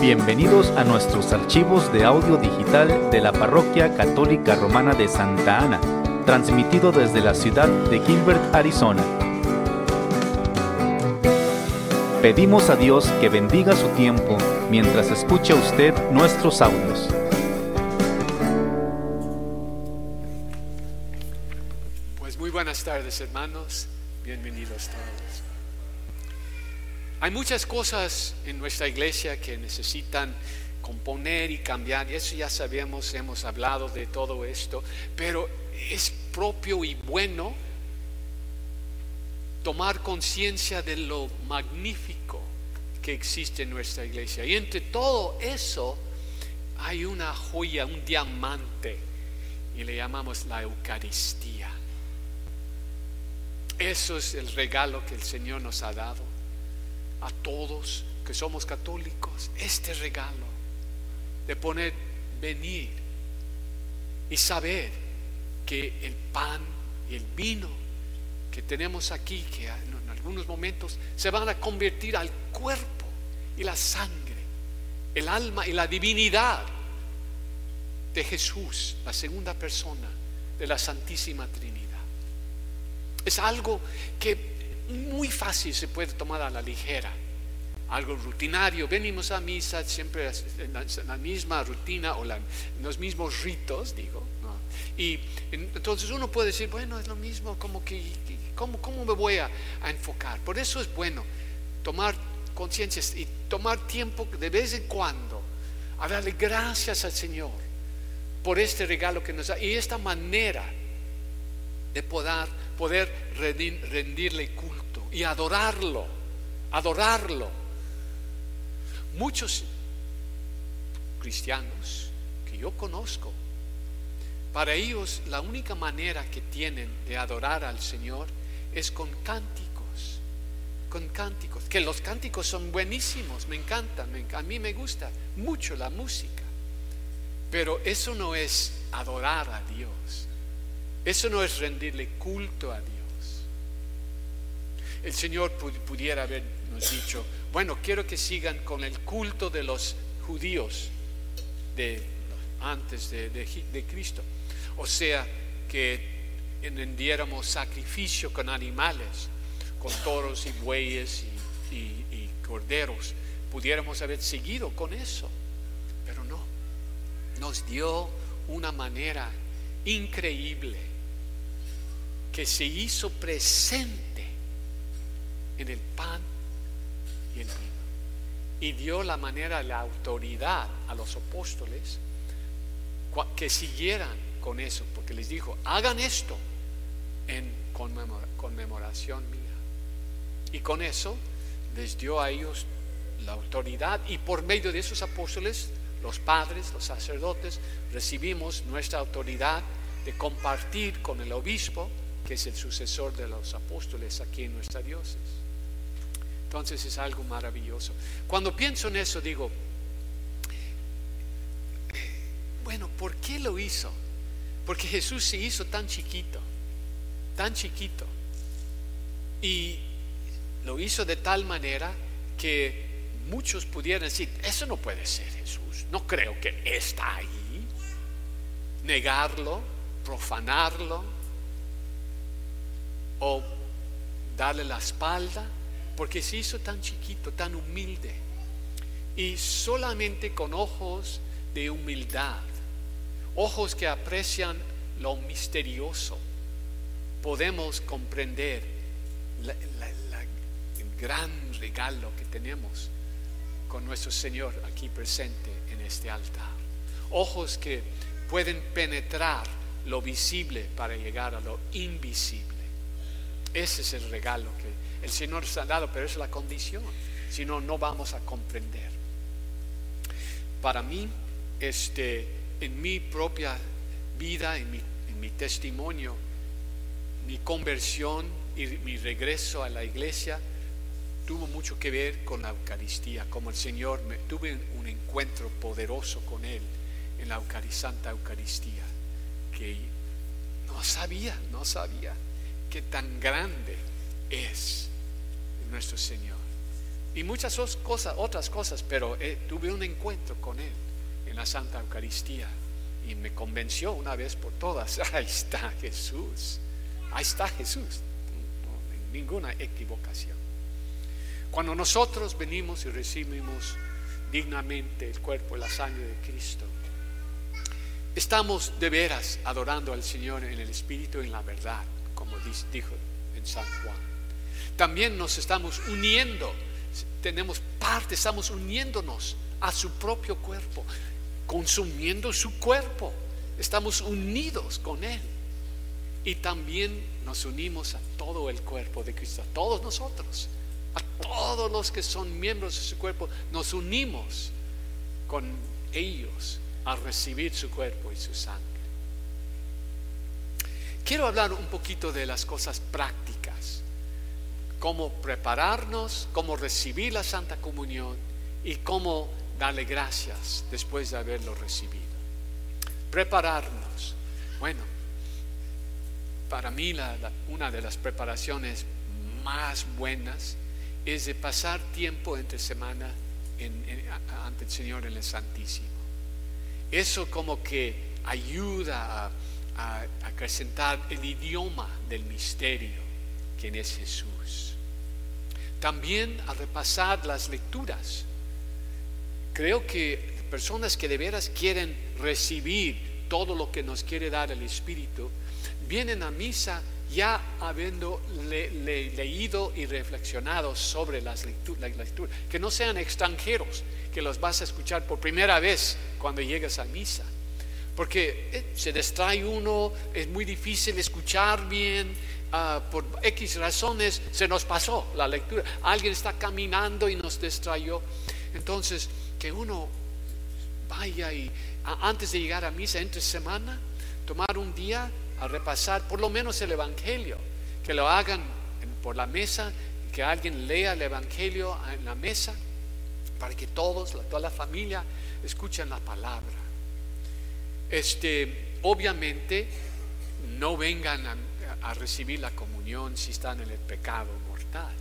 Bienvenidos a nuestros archivos de audio digital de la Parroquia Católica Romana de Santa Ana, transmitido desde la ciudad de Gilbert, Arizona. Pedimos a Dios que bendiga su tiempo mientras escucha usted nuestros audios. Pues muy buenas tardes hermanos, bienvenidos todos. Hay muchas cosas en nuestra iglesia que necesitan componer y cambiar, y eso ya sabemos, hemos hablado de todo esto, pero es propio y bueno tomar conciencia de lo magnífico que existe en nuestra iglesia. Y entre todo eso hay una joya, un diamante, y le llamamos la Eucaristía. Eso es el regalo que el Señor nos ha dado a todos que somos católicos este regalo de poner venir y saber que el pan y el vino que tenemos aquí, que en algunos momentos se van a convertir al cuerpo y la sangre, el alma y la divinidad de Jesús, la segunda persona de la Santísima Trinidad. Es algo que muy fácil se puede tomar a la ligera, algo rutinario. Venimos a misa siempre en la, misma rutina o en los mismos ritos, digo. Y entonces uno puede decir, bueno, es lo mismo, como que, ¿cómo, cómo me voy a, enfocar? Por eso es bueno tomar conciencia y tomar tiempo de vez en cuando a darle gracias al Señor por este regalo que nos da y esta manera de poder, poder rendirle culto y adorarlo, adorarlo. Muchos cristianos que yo conozco, para ellos la única manera que tienen de adorar al Señor es con cánticos, con cánticos, que los cánticos son buenísimos, me encantan, a mí me gusta mucho la música, pero eso no es adorar a Dios. Eso no es rendirle culto a Dios. El Señor pudiera habernos dicho, bueno, quiero que sigan con el culto de los judíos de, antes de, Cristo. O sea, que rendiéramos sacrificio con animales, con toros y bueyes y corderos. Pudiéramos haber seguido con eso, pero no. Nos dio una manera increíble que se hizo presente en el pan y el vino. Y dio la manera, la autoridad a los apóstoles que siguieran con eso, porque les dijo, hagan esto en conmemoración mía. Y con eso les dio a ellos la autoridad y por medio de esos apóstoles, los padres, los sacerdotes, recibimos nuestra autoridad de compartir con el obispo que es el sucesor de los apóstoles aquí en nuestra diócesis. Entonces es algo maravilloso. Cuando pienso en eso digo, bueno, ¿por qué lo hizo? Porque Jesús se hizo tan chiquito, tan chiquito. Y lo hizo de tal manera que muchos pudieran decir, eso no puede ser Jesús, no creo que está ahí. Negarlo, profanarlo, o darle la espalda, porque se hizo tan chiquito, tan humilde, y solamente con ojos de humildad, ojos que aprecian lo misterioso, podemos comprender el gran regalo que tenemos con nuestro Señor aquí presente en este altar. Ojos que pueden penetrar lo visible para llegar a lo invisible. Ese es el regalo que el Señor nos ha dado, pero es la condición. Si no, no vamos a comprender. Para mí, este, en mi propia vida, en mi, testimonio, mi conversión y mi regreso a la iglesia tuvo mucho que ver con la Eucaristía, como el Señor, me, tuve un encuentro poderoso con Él en la Santa Eucaristía, que no sabía, no sabía que tan grande es nuestro Señor. y muchas otras cosas, pero eh, tuve un encuentro con Él en la Santa Eucaristía y me convenció una vez por todas, ahí está Jesús, ahí está Jesús, ninguna equivocación. Cuando nosotros venimos y recibimos dignamente el cuerpo y la sangre de Cristo, estamos de veras adorando al Señor en el Espíritu y en la verdad, como dijo en San Juan. También nos estamos uniendo, tenemos parte, estamos uniéndonos a su propio cuerpo, consumiendo su cuerpo, estamos unidos con Él. Y también nos unimos a todo el cuerpo de Cristo, a todos nosotros, a todos los que son miembros de su cuerpo, nos unimos con ellos a recibir su cuerpo y su sangre. Quiero hablar un poquito de las cosas prácticas, cómo prepararnos, cómo recibir la Santa Comunión y cómo darle gracias después de haberlo recibido. Prepararnos. Bueno, para mí una de las preparaciones más buenas es de pasar tiempo entre semana ante el Señor en el Santísimo. Eso como que ayuda a, acrecentar el idioma del misterio, quien es Jesús. También a repasar las lecturas. Creo que personas que de veras quieren recibir todo lo que nos quiere dar el Espíritu, vienen a misa ya habiendo leído y reflexionado sobre las lecturas, la lectura, que no sean extranjeros, que los vas a escuchar por primera vez cuando llegues a misa, porque eh, se distrae uno, es muy difícil escuchar bien, ah, por X razones se nos pasó la lectura, alguien está caminando y nos distrayó, entonces que uno vaya y antes de llegar a misa entre semana, tomar un día a repasar por lo menos el Evangelio, que lo hagan por la mesa, que alguien lea el Evangelio en la mesa, para que todos, toda la familia, escuchen la palabra. Este, obviamente, no vengan a, recibir la comunión si están en el pecado mortal.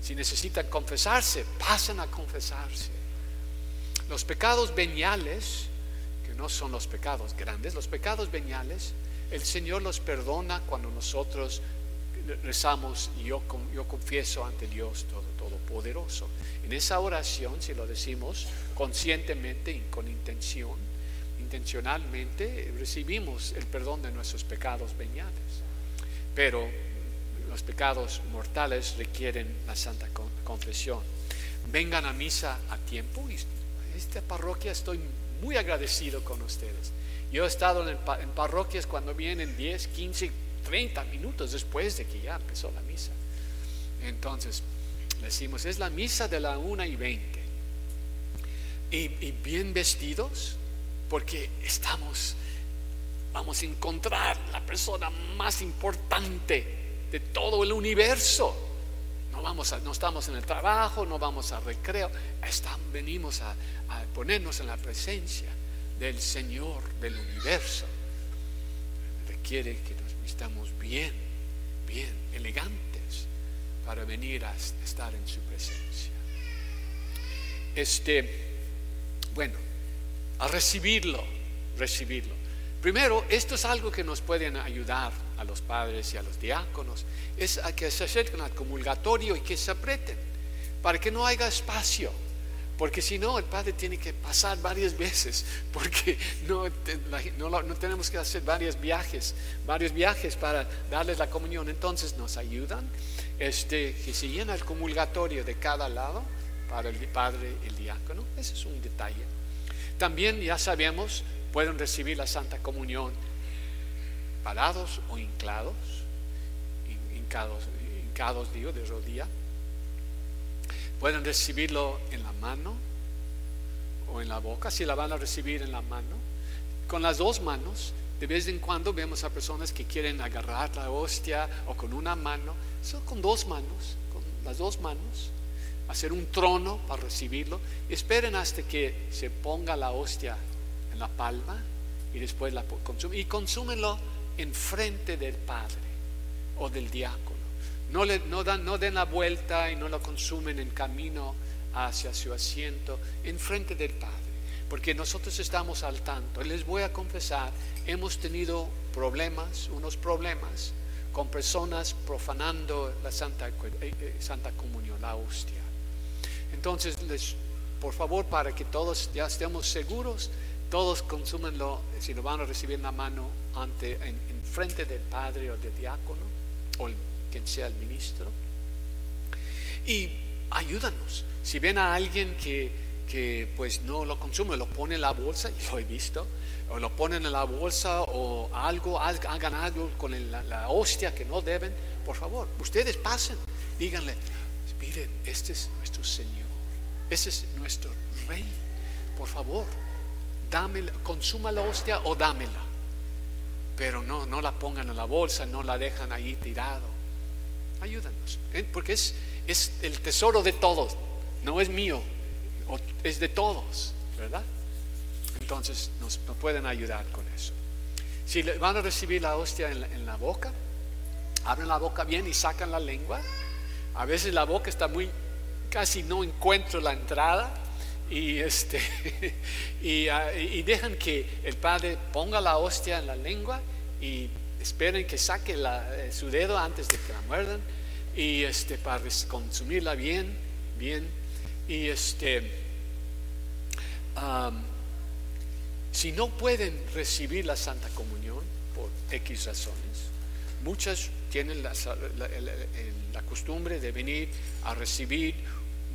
Si necesitan confesarse, pasen a confesarse. Los pecados veniales, que no son los pecados grandes, los pecados veniales el Señor los perdona cuando nosotros rezamos y yo, yo confieso ante Dios todo, Todopoderoso. En esa oración, si lo decimos conscientemente y con intención, intencionalmente, recibimos el perdón de nuestros pecados veniales. Pero los pecados mortales requieren la santa confesión. Vengan a misa a tiempo y esta parroquia estoy muy agradecido con ustedes. Yo he estado en, parroquias cuando vienen 10, 15, 30 minutos después de que ya empezó la misa. Entonces, decimos, es la misa de la 1 y 20. Y, bien vestidos, porque estamos, vamos a encontrar la persona más importante de todo el universo. No, vamos a, no estamos en el trabajo, no vamos a recreo, estamos, venimos a ponernos en la presencia del Señor del universo requiere que nos vistamos bien, bien, elegantes para venir a estar en su presencia. Este, bueno, a recibirlo, recibirlo. Primero, esto es algo que nos puede ayudar a los padres y a los diáconos, es a que se acerquen al comulgatorio y que se aprieten, para que no haya espacio porque si no, el Padre tiene que pasar varias veces, porque no, no, tenemos que hacer varios viajes, varios viajes para darles la comunión. Entonces nos ayudan este, que se llena el comulgatorio de cada lado para el Padre y el diácono. Ese es un detalle. También ya sabemos, pueden recibir la Santa Comunión parados o hincados, hincados, hincados digo, de rodilla Pueden recibirlo en la mano o en la boca, si la van a recibir en la mano. Con las dos manos, de vez en cuando vemos a personas que quieren agarrar la hostia o con una mano, eso con dos manos, con las dos manos, hacer un trono para recibirlo. Esperen hasta que se ponga la hostia en la palma y después la consumen. Y consúmenlo en frente del Padre o del diácono No, le, no, dan, no den la vuelta y no lo consumen en camino hacia su asiento, en frente del Padre. Porque nosotros estamos al tanto. Les voy a confesar, hemos tenido problemas, unos problemas, con personas profanando la Santa, eh, eh, Santa Comunión, la hostia. Entonces, les, por favor, para que todos ya estemos seguros, todos consúmenlo, si lo van a recibir en la mano, ante, en, frente del Padre o del diácono, o quien sea el ministro. Y ayúdanos. Si ven a alguien que, que pues no lo consume, lo pone en la bolsa, y lo he visto, o lo ponen en la bolsa o algo, hagan algo con la, hostia que no deben, por favor, ustedes pasen, díganle, miren, este es nuestro Señor, este es nuestro Rey, por favor, dámela, consuma la hostia o dámela, pero no, no la pongan en la bolsa, no la dejan ahí tirado, ayúdanos, ¿eh? porque es, es el tesoro de todos, no es mío, es de todos, ¿verdad? Entonces nos, pueden ayudar con eso. Si van a recibir la hostia en la, boca, abren la boca bien y sacan la lengua. A veces la boca está muy, casi no encuentro la entrada y, este, ah, y, dejan que el padre ponga la hostia en la lengua y esperen que saque eh, su dedo antes de que la muerdan y este, para consumirla bien, bien. Y este, si no pueden recibir la Santa Comunión por X razones, muchas tienen la, costumbre de venir a recibir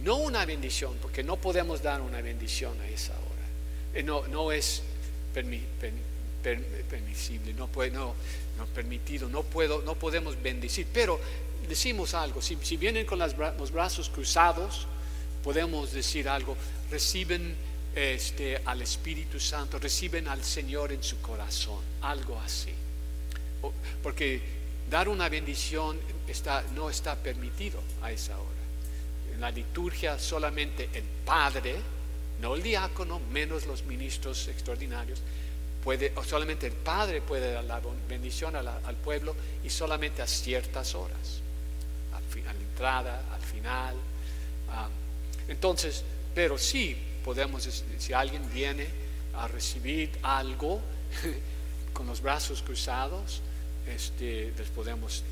no una bendición, porque no podemos dar una bendición a esa hora. Eh, no, no es permisible, no, puede, no, no permitido, no, puedo, no podemos bendecir. Pero decimos algo, si, vienen con los brazos cruzados, podemos decir algo, reciben este, al Espíritu Santo, reciben al Señor en su corazón, algo así. Porque dar una bendición no está permitido a esa hora. En la liturgia solamente el Padre, no el diácono, menos los ministros extraordinarios, puede, solamente el Padre puede dar la bendición al pueblo y solamente a ciertas horas, al, a la entrada, al final. Ah, entonces, pero sí, podemos, si alguien viene a recibir algo con los brazos cruzados, este, les podemos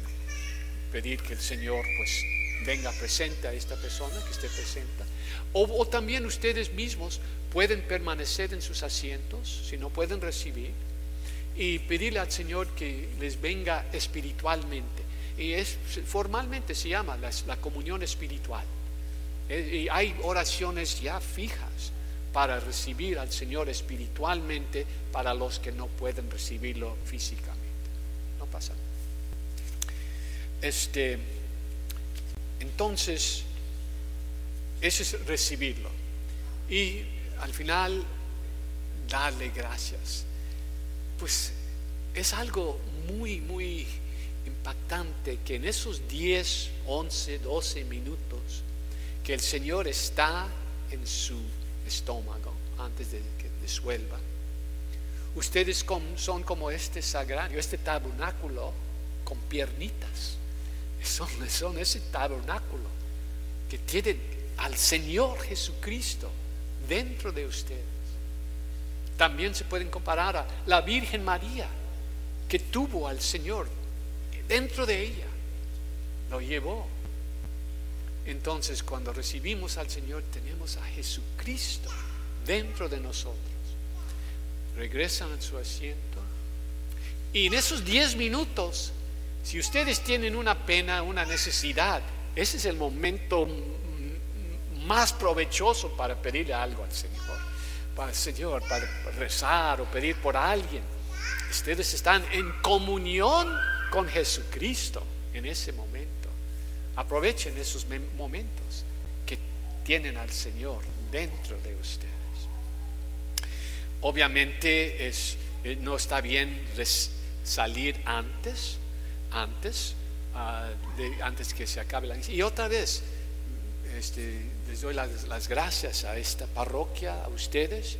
pedir que el Señor pues venga presente a esta persona, que esté presente. O, también ustedes mismos pueden permanecer en sus asientos, si no pueden recibir, y pedirle al Señor que les venga espiritualmente. Y es, formalmente se llama la comunión espiritual. Eh, y hay oraciones ya fijas para recibir al Señor espiritualmente para los que no pueden recibirlo físicamente. Pasa. Este, entonces, eso es recibirlo. Y al final, darle gracias. Pues es algo muy, muy impactante que en esos 10, 11, 12 minutos que el Señor está en su estómago antes de que disuelva. Ustedes son como este sagrario, este tabernáculo con piernitas. Son, ese tabernáculo que tiene al Señor Jesucristo dentro de ustedes. También se pueden comparar a la Virgen María que tuvo al Señor dentro de ella. Lo llevó entonces, cuando recibimos al Señor, tenemos a Jesucristo dentro de nosotros. Regresan a su asiento. Y en esos 10 minutos, si ustedes tienen una pena, una necesidad, ese es el momento más provechoso para pedirle algo al Señor. Para el Señor, para rezar o pedir por alguien. Ustedes están en comunión con Jesucristo en ese momento. Aprovechen esos momentos que tienen al Señor dentro de ustedes. Obviamente es, eh, no está bien salir antes, antes, ah, de, antes que se acabe la Y otra vez, este, les doy las, gracias a esta parroquia, a ustedes,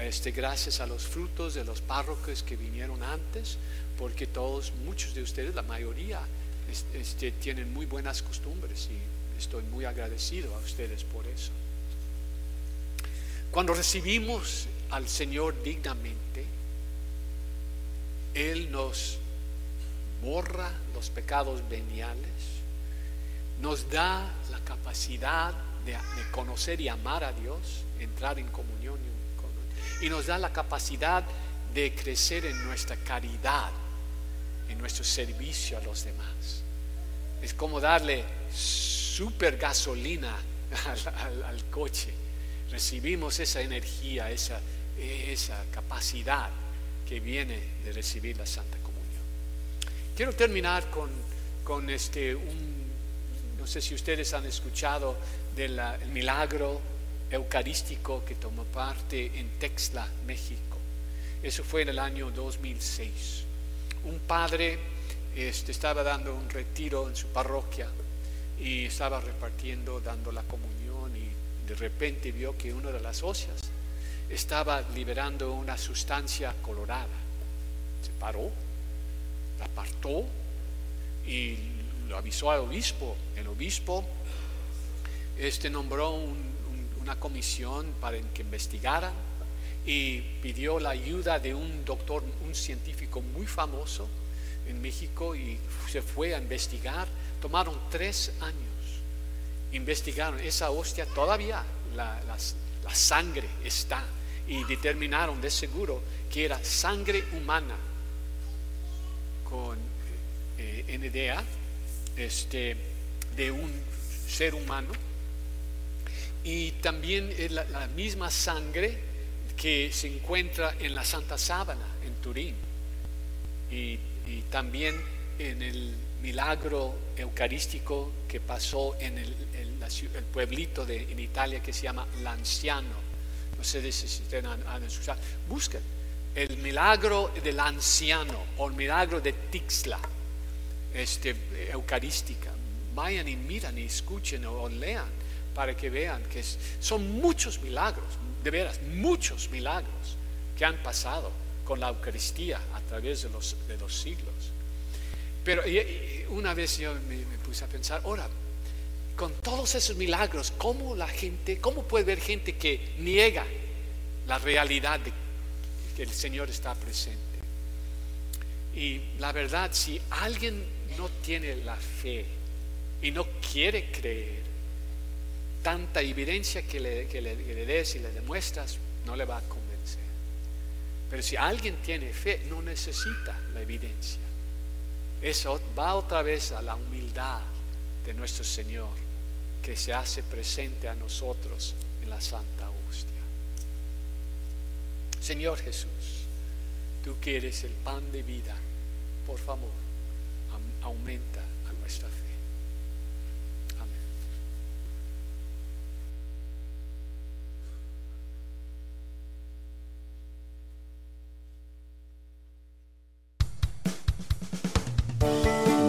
este, gracias a los frutos de los párrocos que vinieron antes, porque todos, muchos de ustedes, la mayoría, este, tienen muy buenas costumbres y estoy muy agradecido a ustedes por eso. Cuando recibimos al Señor dignamente, Él nos borra los pecados veniales, nos da la capacidad de, conocer y amar a Dios, entrar en comunión y nos da la capacidad de crecer en nuestra caridad, en nuestro servicio a los demás. Es como darle super gasolina al, coche. Recibimos esa energía, esa, esa capacidad que viene de recibir la Santa Comunión. Quiero terminar con, con este, un, no sé si ustedes han escuchado del milagro eucarístico que tomó parte en Texla, México. Eso fue en el año 2006. Un padre este, estaba dando un retiro en su parroquia y estaba repartiendo, dando la comunión y de repente vio que una de las óseas estaba liberando una sustancia colorada. Se paró, la apartó y lo avisó al obispo. El obispo este, nombró una comisión para que investigara y pidió la ayuda de un doctor, un científico muy famoso en México y se fue a investigar. Tomaron tres años. Investigaron esa hostia, todavía la, sangre está y determinaron de seguro que era sangre humana con eh, NDA este, de un ser humano. Y también la, misma sangre que se encuentra en la Santa Sábana en Turín. Y, también en el milagro eucarístico que pasó en el, pueblito de, en Italia que se llama Lanciano. No sé si ustedes han, escuchado. Busquen el milagro del anciano o el milagro de Tixla, este, eucarística. Vayan y miran y escuchen o lean para que vean que son muchos milagros, de veras, muchos milagros que han pasado con la Eucaristía a través de los, de los siglos. Pero una vez yo me, puse a pensar, ahora, con todos esos milagros, ¿cómo la gente, cómo puede haber gente que niega la realidad de que el Señor está presente? Y la verdad, si alguien no tiene la fe y no quiere creer, tanta evidencia que le, que, le, des y le demuestras, no le va a convencer. Pero si alguien tiene fe, no necesita la evidencia. Eso va otra vez a la humildad de nuestro Señor, que se hace presente a nosotros en la Santa Hostia. Señor Jesús, tú que eres el pan de vida, por favor, aumenta a nuestra fe.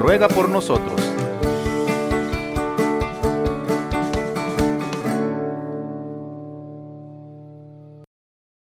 ruega por nosotros.